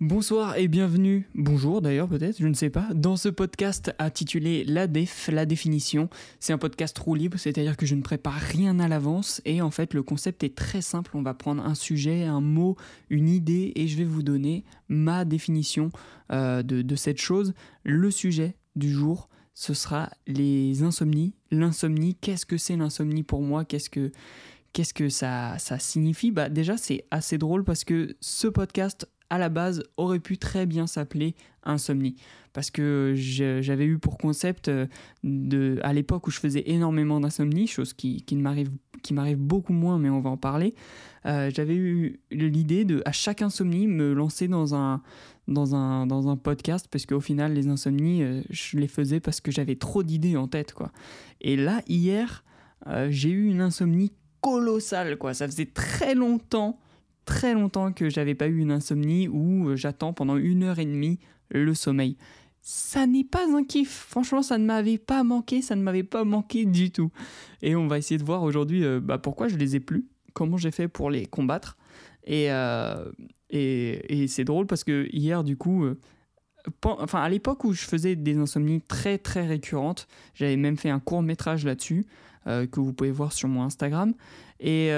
Bonsoir et bienvenue, bonjour d'ailleurs peut-être, je ne sais pas, dans ce podcast intitulé La Def, la définition. C'est un podcast roue libre, c'est-à-dire que je ne prépare rien à l'avance et en fait le concept est très simple, on va prendre un sujet, un mot, une idée et je vais vous donner ma définition euh, de, de cette chose. Le sujet du jour, ce sera les insomnies. L'insomnie, qu'est-ce que c'est l'insomnie pour moi? Qu'est-ce que qu'est-ce que ça, ça signifie? Bah déjà c'est assez drôle parce que ce podcast à la base aurait pu très bien s'appeler Insomnie. Parce que j'avais eu pour concept, euh, de, à l'époque où je faisais énormément d'insomnie, chose qui, qui m'arrive beaucoup moins, mais on va en parler, euh, j'avais eu l'idée de, à chaque insomnie, me lancer dans un, dans un, dans un podcast, parce qu'au final, les insomnies, euh, je les faisais parce que j'avais trop d'idées en tête. quoi. Et là, hier, j'ai eu une insomnie colossale. quoi. Ça faisait très longtemps très longtemps que j'avais pas eu une insomnie où euh, j'attends pendant une heure et demie le sommeil. Ça n'est pas un kiff, franchement ça ne m'avait pas manqué, ça ne m'avait pas manqué du tout. Et on va essayer de voir aujourd'hui euh, bah, pourquoi je les ai plus, comment j'ai fait pour les combattre. Et, euh, et, c'est drôle parce que hier du coup, enfin à l'époque où je faisais des insomnies très très récurrentes, j'avais même fait un court métrage là-dessus que vous pouvez voir sur mon Instagram. Et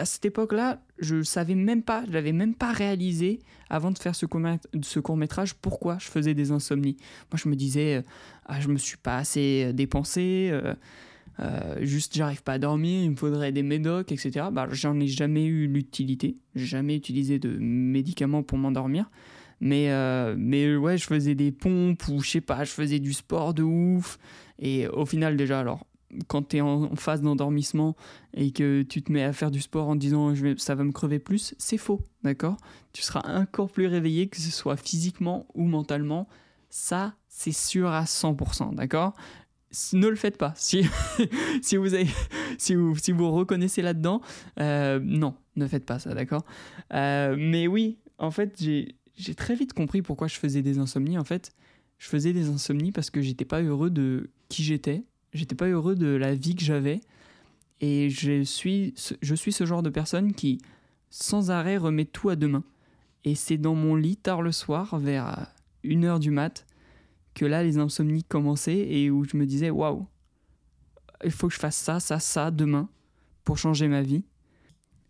à cette époque-là, je savais même pas, je l'avais même pas réalisé avant de faire ce court, métrage pourquoi je faisais des insomnies. Moi, je me disais, euh, ah, je me suis pas assez euh, dépensé, euh, juste j'arrive pas à dormir, il me faudrait des médocs, etc. Bah, j'en ai jamais eu l'utilité, jamais utilisé de médicaments pour m'endormir. Mais, mais ouais, je faisais des pompes ou je sais pas, je faisais du sport de ouf. Et au final, déjà, alors, quand tu es en phase d'endormissement et que tu te mets à faire du sport en disant ça va me crever plus, c'est faux, d'accord? Tu seras encore plus réveillé, que ce soit physiquement ou mentalement. Ça, c'est sûr à 100%, d'accord? Ne le faites pas. Si, si, vous, avez, si, vous, si vous reconnaissez là-dedans, euh, non, ne faites pas ça, d'accord? Euh, Mais oui, en fait, j'ai très vite compris pourquoi je faisais des insomnies. En fait, je faisais des insomnies parce que j'étais pas heureux de qui j'étais j'étais pas heureux de la vie que j'avais. Et je suis, je suis ce genre de personne qui, sans arrêt, remet tout à demain. Et c'est dans mon lit, tard le soir, vers 1h du mat, que là, les insomnies commençaient et où je me disais, waouh, il faut que je fasse ça, ça, ça demain pour changer ma vie.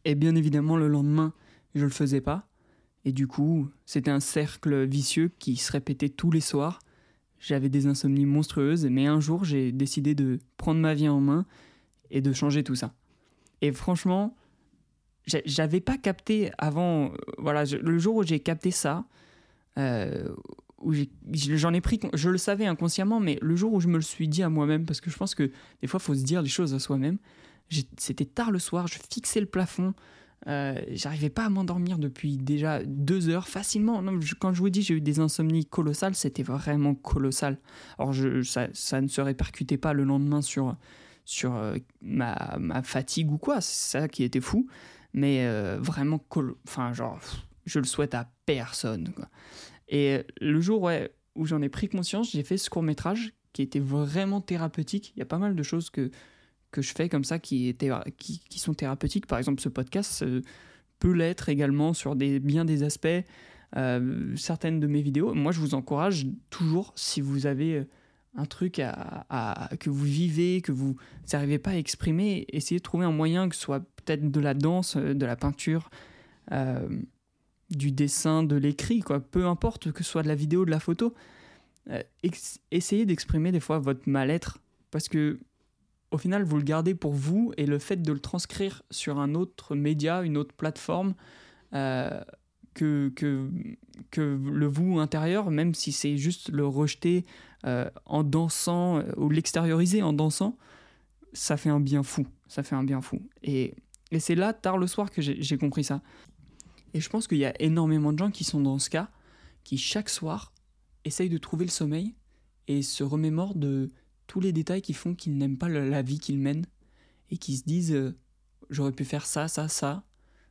Et bien évidemment, le lendemain, je le faisais pas. Et du coup, c'était un cercle vicieux qui se répétait tous les soirs j'avais des insomnies monstrueuses, mais un jour j'ai décidé de prendre ma vie en main et de changer tout ça. Et franchement, j'avais pas capté avant, euh, voilà, le jour où j'ai capté ça, euh, j'en ai, pris, je le savais inconsciemment, mais le jour où je me le suis dit à moi-même, parce que je pense que des fois il faut se dire les choses à soi-même, c'était tard le soir, je fixais le plafond, euh, j'arrivais pas à m'endormir depuis déjà deux heures facilement. Quand je vous dis j'ai eu des insomnies colossales, c'était vraiment colossal. Alors ça, ne se répercutait pas le lendemain sur, sur euh, ma, fatigue ou quoi, c'est ça qui était fou. Mais euh, vraiment, enfin genre, je le souhaite à personne. Et le jour où j'en ai pris conscience, j'ai fait ce court métrage qui était vraiment thérapeutique. Il y a pas mal de choses que que je fais comme ça qui, qui, qui sont thérapeutiques. Par exemple, ce podcast peut l'être également sur des, bien des aspects. Euh, certaines de mes vidéos. Moi, je vous encourage toujours, si vous avez euh, un truc à, que vous vivez, que vous n'arrivez pas à exprimer, essayez de trouver un moyen, que ce soit peut-être de la danse, euh, de la peinture, du dessin, de l'écrit, quoi. Peu importe que ce soit de la vidéo, de la photo. essayez d'exprimer des fois votre mal-être, parce que au final, vous le gardez pour vous et le fait de le transcrire sur un autre média, une autre plateforme, euh, que, le vous intérieur, même si c'est juste le rejeter euh, en dansant euh, ou l'extérioriser en dansant, ça fait un bien fou. Ça fait un bien fou. Et, et c'est là, tard le soir, que j'ai compris ça. Et je pense qu'il y a énormément de gens qui sont dans ce cas, qui chaque soir essayent de trouver le sommeil et se remémorent de tous les détails qui font qu'ils n'aiment pas la vie qu'ils mènent et qui se disent euh, j'aurais pu faire ça, ça, ça,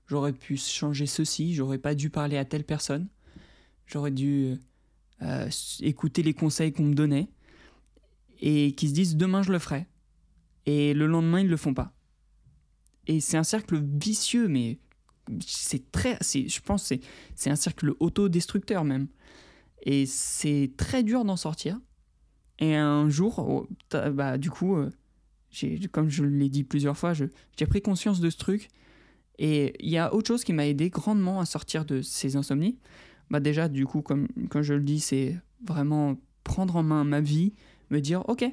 j'aurais pu changer ceci, j'aurais pas dû parler à telle personne, j'aurais dû euh, écouter les conseils qu'on me donnait et qui se disent demain je le ferai et le lendemain ils le font pas. Et c'est un cercle vicieux mais c'est très, je pense, c'est c'est un cercle autodestructeur même. Et c'est très dur d'en sortir. Et un jour, oh, bah, du coup, euh, comme je l'ai dit plusieurs fois, j'ai pris conscience de ce truc. Et il y a autre chose qui m'a aidé grandement à sortir de ces insomnies. Bah déjà, du coup, comme, je le dis, c'est vraiment prendre en main ma vie, me dire, ok,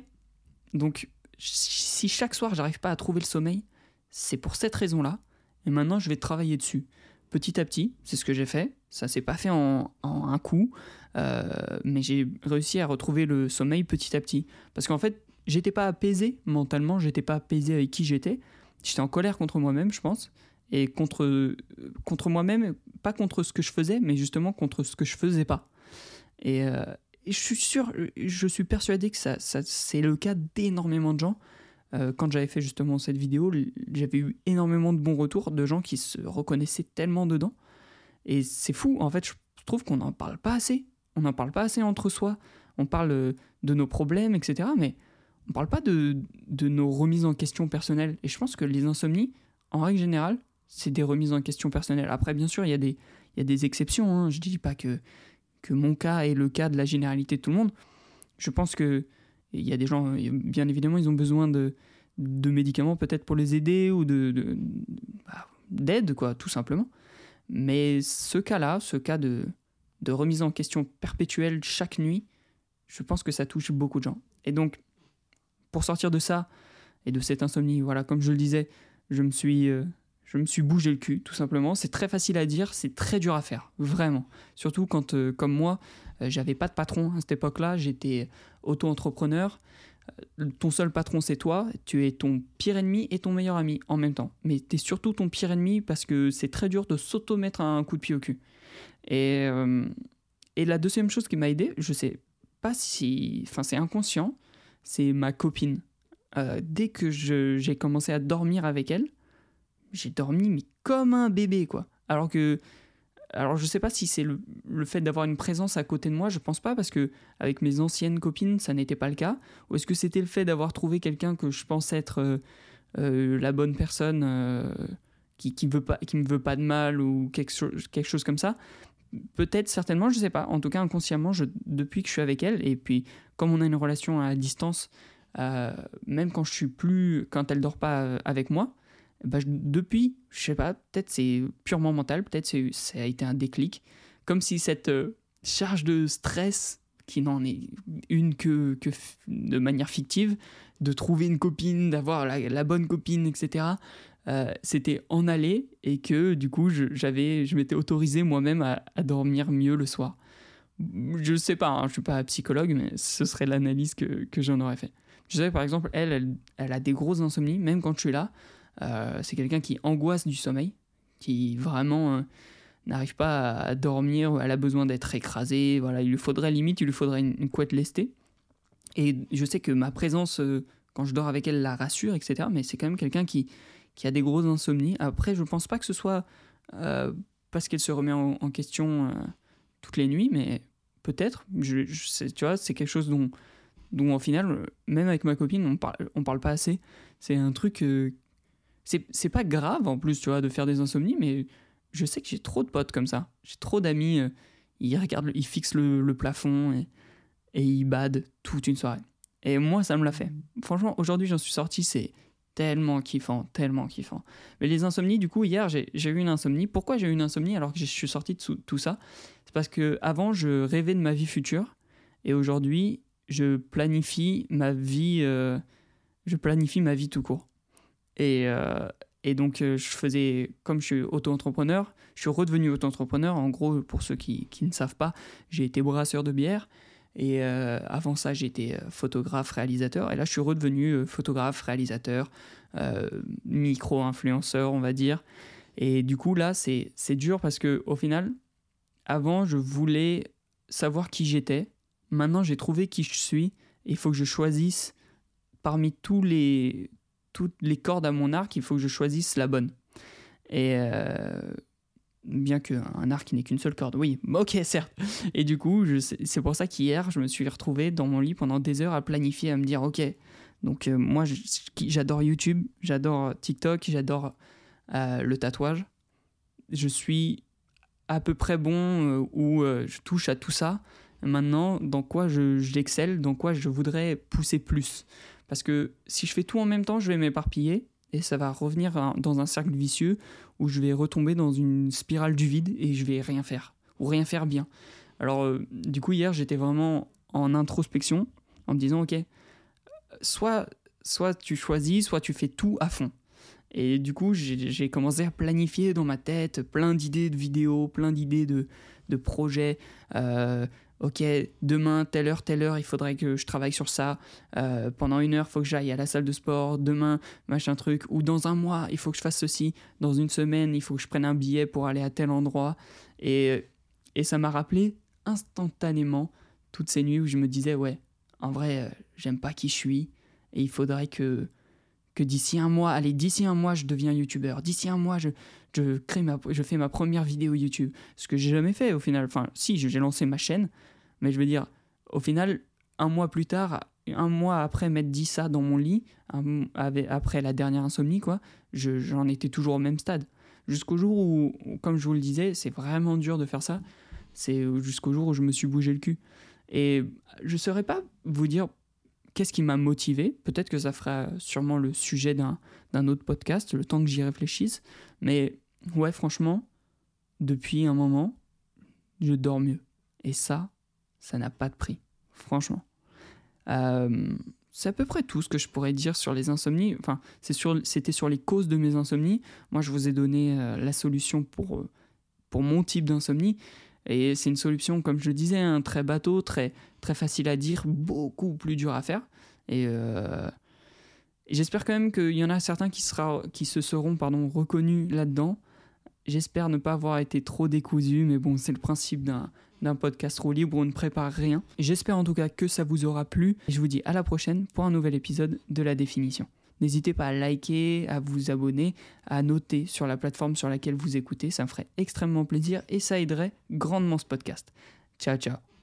donc si chaque soir j'arrive pas à trouver le sommeil, c'est pour cette raison-là. Et maintenant, je vais travailler dessus. Petit à petit, c'est ce que j'ai fait. Ça s'est pas fait en, un coup, euh, mais j'ai réussi à retrouver le sommeil petit à petit. Parce qu'en fait, j'étais pas apaisé mentalement, j'étais pas apaisé avec qui j'étais. J'étais en colère contre moi-même, je pense, et contre, contre moi-même, pas contre ce que je faisais, mais justement contre ce que je faisais pas. Et, euh, je suis sûr, je suis persuadé que ça c'est le cas d'énormément de gens. Euh, quand j'avais fait justement cette vidéo, j'avais eu énormément de bons retours de gens qui se reconnaissaient tellement dedans. Et c'est fou, en fait, je trouve qu'on n'en parle pas assez. On n'en parle pas assez entre soi. On parle euh, de nos problèmes, etc. Mais on parle pas de, de nos remises en question personnelles. Et je pense que les insomnies, en règle générale, c'est des remises en question personnelles. Après, bien sûr, il y a des, y a des exceptions. Hein. Je dis pas que, que mon cas est le cas de la généralité de tout le monde. Je pense que il y a des gens, bien évidemment, ils ont besoin de, médicaments peut-être pour les aider ou bah, d'aide, quoi, tout simplement. Mais ce cas-là, ce cas de, de remise en question perpétuelle chaque nuit, je pense que ça touche beaucoup de gens. Et donc, pour sortir de ça et de cette insomnie, voilà, comme je le disais, je me suis, euh, je me suis bougé le cul, tout simplement. C'est très facile à dire, c'est très dur à faire, vraiment. Surtout quand, euh, comme moi, euh, j'avais pas de patron à cette époque-là, j'étais auto-entrepreneur. ton seul patron, c'est toi. Tu es ton pire ennemi et ton meilleur ami en même temps. Mais tu es surtout ton pire ennemi parce que c'est très dur de s'auto-mettre un coup de pied au cul. Et, et la deuxième chose qui m'a aidé, je sais pas si. Enfin, c'est inconscient c'est ma copine. Euh, dès que j'ai commencé à dormir avec elle, j'ai dormi mais comme un bébé quoi. Alors que alors je sais pas si c'est le, fait d'avoir une présence à côté de moi, je pense pas parce que avec mes anciennes copines ça n'était pas le cas. Ou est-ce que c'était le fait d'avoir trouvé quelqu'un que je pense être euh, euh, la bonne personne qui qui veut pas qui me veut pas de mal ou quelque chose quelque chose comme ça? Peut-être, certainement, je sais pas. En tout cas, inconsciemment, je, depuis que je suis avec elle, et puis comme on a une relation à distance, euh, même quand je suis plus, quand elle dort pas euh, avec moi, bah, depuis, je sais pas, peut-être c'est purement mental, peut-être ça a été un déclic, comme si cette euh, charge de stress, qui n'en est une que, que de manière fictive, de trouver une copine, d'avoir la, bonne copine, etc., euh, c'était en aller et que du coup j'avais je m'étais autorisé moi-même à, dormir mieux le soir. Je sais pas, hein, je suis pas psychologue, mais ce serait l'analyse que, que j'en aurais fait. Je sais par exemple, elle, elle, a des grosses insomnies, même quand je suis là. Euh, c'est quelqu'un qui angoisse du sommeil, qui vraiment euh, n'arrive pas à, dormir, elle a besoin d'être écrasée. Voilà, il lui faudrait limite, il lui faudrait une, couette lestée. Et je sais que ma présence, quand je dors avec elle, la rassure, etc. Mais c'est quand même quelqu'un qui, qui a des grosses insomnies. Après, je ne pense pas que ce soit euh, parce qu'elle se remet en, question euh, toutes les nuits, mais peut-être. Je, tu vois, c'est quelque chose dont, dont, au final, même avec ma copine, on parle, on parle pas assez. C'est un truc. Euh, c'est pas grave en plus, tu vois, de faire des insomnies, mais je sais que j'ai trop de potes comme ça. J'ai trop d'amis. ils regardent, ils fixent le, plafond et, et ils badent toute une soirée. Et moi, ça me l'a fait. Franchement, aujourd'hui, j'en suis sorti, c'est tellement kiffant, tellement kiffant. Mais les insomnies, du coup, hier, j'ai eu une insomnie. Pourquoi j'ai eu une insomnie alors que je suis sorti de tout ça? C'est parce que avant, je rêvais de ma vie future et aujourd'hui, je planifie ma vie, euh, je planifie ma vie tout court. Et, euh, et donc, euh, je faisais, comme je suis auto-entrepreneur, je suis redevenu auto-entrepreneur. En gros, pour ceux qui, qui ne savent pas, j'ai été brasseur de bière. Et euh, avant ça, j'étais photographe, réalisateur. Et là, je suis redevenu photographe, réalisateur, micro-influenceur, on va dire. Et du coup, là, c'est dur parce que au final, avant, je voulais savoir qui j'étais. Maintenant, j'ai trouvé qui je suis. Il faut que je choisisse parmi tous les, toutes les cordes à mon arc, il faut que je choisisse la bonne. Et bien qu'un arc n'est qu'une seule corde. Oui, ok, certes. Et du coup, c'est pour ça qu'hier, je me suis retrouvé dans mon lit pendant des heures à planifier, à me dire, ok, donc euh, moi, j'adore YouTube, j'adore TikTok, j'adore euh, le tatouage. je suis à peu près bon euh, ou euh, je touche à tout ça. Maintenant, dans quoi j'excelle, dans quoi je voudrais pousser plus? Parce que si je fais tout en même temps, je vais m'éparpiller et ça va revenir dans un cercle vicieux où je vais retomber dans une spirale du vide et je vais rien faire ou rien faire bien. Alors, euh, du coup, hier, j'étais vraiment en introspection en me disant, ok, soit, soit tu choisis, soit tu fais tout à fond. Et du coup, j'ai commencé à planifier dans ma tête plein d'idées de vidéos, plein d'idées de, de, projets. Euh, ok, demain, telle heure, telle heure, il faudrait que je travaille sur ça. Euh, pendant une heure, il faut que j'aille à la salle de sport. Demain, machin truc. Ou dans un mois, il faut que je fasse ceci. Dans une semaine, il faut que je prenne un billet pour aller à tel endroit. Et, et ça m'a rappelé instantanément toutes ces nuits où je me disais, ouais, en vrai, euh, j'aime pas qui je suis. Et il faudrait que que d'ici un mois, allez, d'ici un mois, je deviens youtubeur. D'ici un mois, je, je, crée ma, je fais ma première vidéo YouTube. Ce que j'ai jamais fait au final. Enfin, si, j'ai lancé ma chaîne, mais je veux dire, au final, un mois plus tard, un mois après m'être dit ça dans mon lit, après la dernière insomnie, quoi, j'en étais toujours au même stade. Jusqu'au jour où, comme je vous le disais, c'est vraiment dur de faire ça. C'est jusqu'au jour où je me suis bougé le cul. Et je ne saurais pas vous dire qu'est-ce qui m'a motivé? Peut-être que ça fera sûrement le sujet d'un autre podcast, le temps que j'y réfléchisse. Mais ouais, franchement, depuis un moment, je dors mieux. Et ça, ça n'a pas de prix, franchement. Euh, c'est à peu près tout ce que je pourrais dire sur les insomnies. Enfin, c'était sur, les causes de mes insomnies. Moi, je vous ai donné euh, la solution pour, euh, pour mon type d'insomnie. Et c'est une solution, comme je le disais, hein, très bateau, très, très facile à dire, beaucoup plus dur à faire. Et, euh, j'espère quand même qu'il y en a certains qui, se seront reconnus là-dedans. J'espère ne pas avoir été trop décousu, mais bon, c'est le principe d'un, d'un podcast roue libre où on ne prépare rien. J'espère en tout cas que ça vous aura plu. Et je vous dis à la prochaine pour un nouvel épisode de La Définition. N'hésitez pas à liker, à vous abonner, à noter sur la plateforme sur laquelle vous écoutez. Ça me ferait extrêmement plaisir et ça aiderait grandement ce podcast. Ciao, ciao.